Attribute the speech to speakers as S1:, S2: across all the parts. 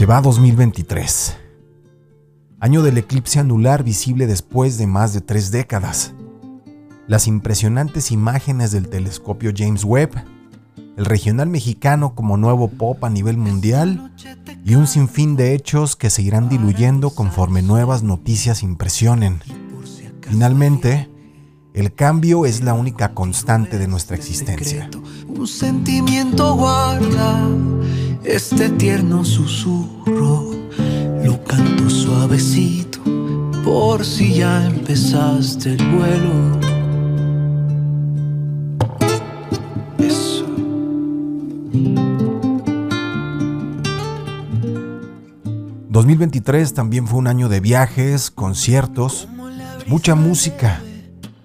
S1: Se va 2023, año del eclipse anular visible después de más de tres décadas. Las impresionantes imágenes del telescopio James Webb, el regional mexicano como nuevo pop a nivel mundial y un sinfín de hechos que se irán diluyendo conforme nuevas noticias impresionen. Finalmente, el cambio es la única constante de nuestra existencia.
S2: Un sentimiento guarda este tierno susurro. Lo canto suavecito por si ya empezaste el vuelo. Eso.
S1: ...2023 también fue un año de viajes, conciertos, mucha música...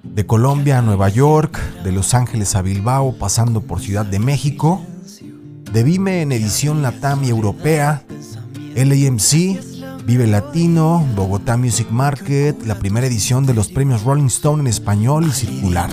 S1: ...de Colombia a Nueva York, de Los Ángeles a Bilbao, pasando por Ciudad de México de Vime en edición Latam y Europea, LAMC, Vive Latino, Bogotá Music Market, la primera edición de los premios Rolling Stone en español y circular.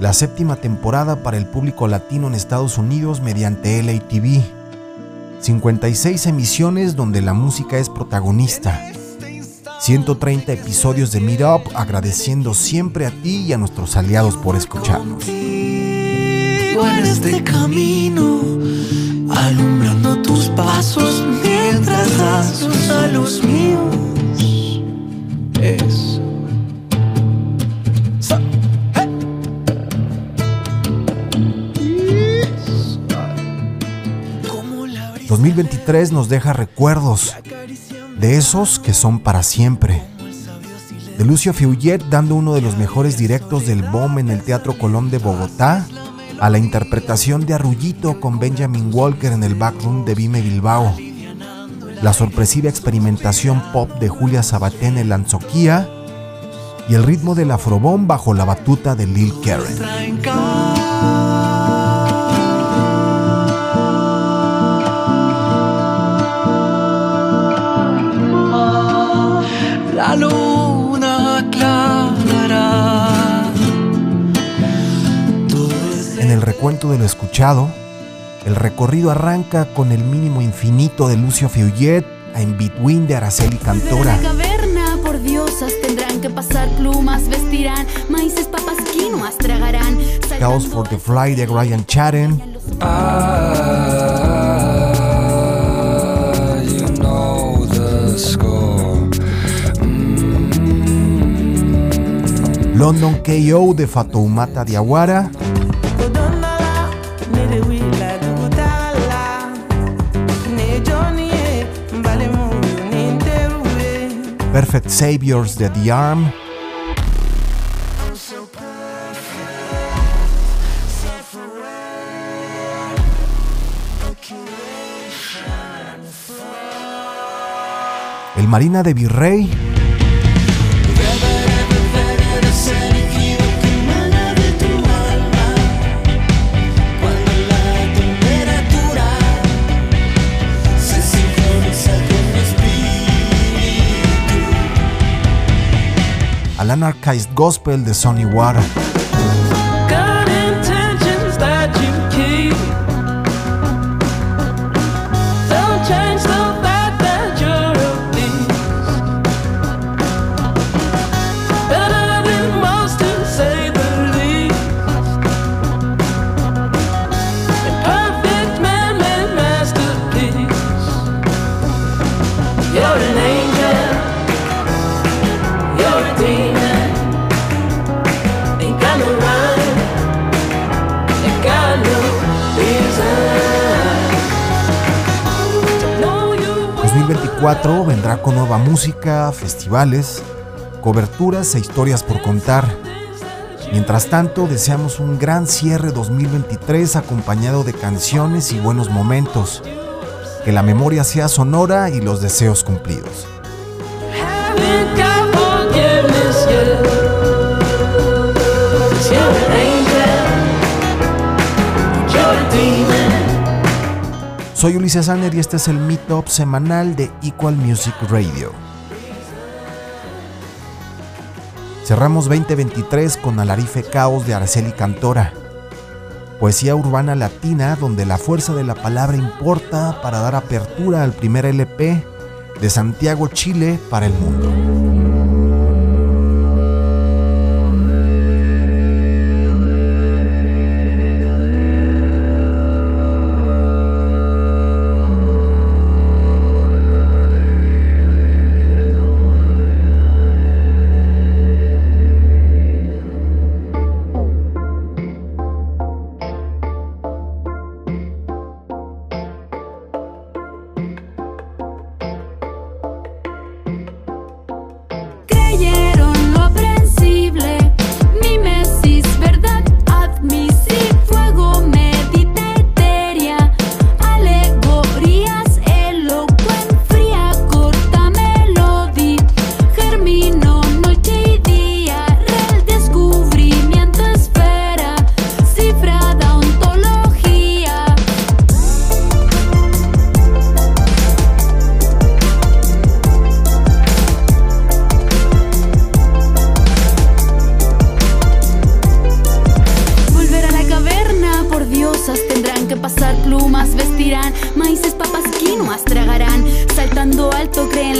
S2: La
S1: séptima temporada para el público latino en Estados Unidos mediante LATV. 56 emisiones donde la música es protagonista. 130 episodios de Meet Up agradeciendo siempre a ti y a nuestros aliados por escucharnos.
S2: este camino, alumbrando tus pasos mientras das a los míos.
S1: 2023 nos deja recuerdos de esos que son para siempre. De Lucio Fiullet dando uno de los mejores directos del BOM en el Teatro Colón de Bogotá, a la interpretación de Arrullito con Benjamin Walker en el backroom de Vime Bilbao, la sorpresiva experimentación pop de Julia Sabaté en el Anzoquía y el ritmo del afrobón bajo la batuta de Lil Karen. Recuento de lo escuchado, el recorrido arranca con el mínimo infinito de Lucio Fiullet a In Between de Araceli Cantora.
S3: De la caverna, por diosas, tendrán que pasar plumas, vestirán maíces, papas, quinoas, tragarán.
S1: Chaos for the Fly de Ryan Chaden,
S4: Ah, you know the score.
S1: London KO de Fatoumata Diawara, Perfect Saviors de The Arm, El Marina de Virrey, Al Anarchized Gospel de Sonny Wara, 2024 vendrá con nueva música, festivales, coberturas e historias por contar. Mientras tanto, deseamos un gran cierre 2023 acompañado de canciones y buenos momentos. Que la memoria sea sonora y los deseos cumplidos. Soy Ulises Anner y este es el Meetup semanal de Equal Music Radio. Cerramos 2023 con Alarife Caos de Araceli Cantora. Poesía urbana latina donde la fuerza de la palabra importa para dar apertura al primer LP de Santiago, Chile para el mundo.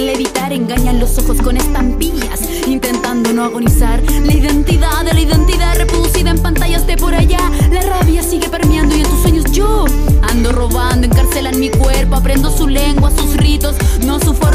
S3: Levitar, engañan los ojos con estampillas, intentando no agonizar. La identidad de la identidad reproducida en pantallas de por allá, la rabia sigue permeando y en tus sueños yo ando robando, encarcelan mi cuerpo, aprendo su lengua, sus ritos, no su forma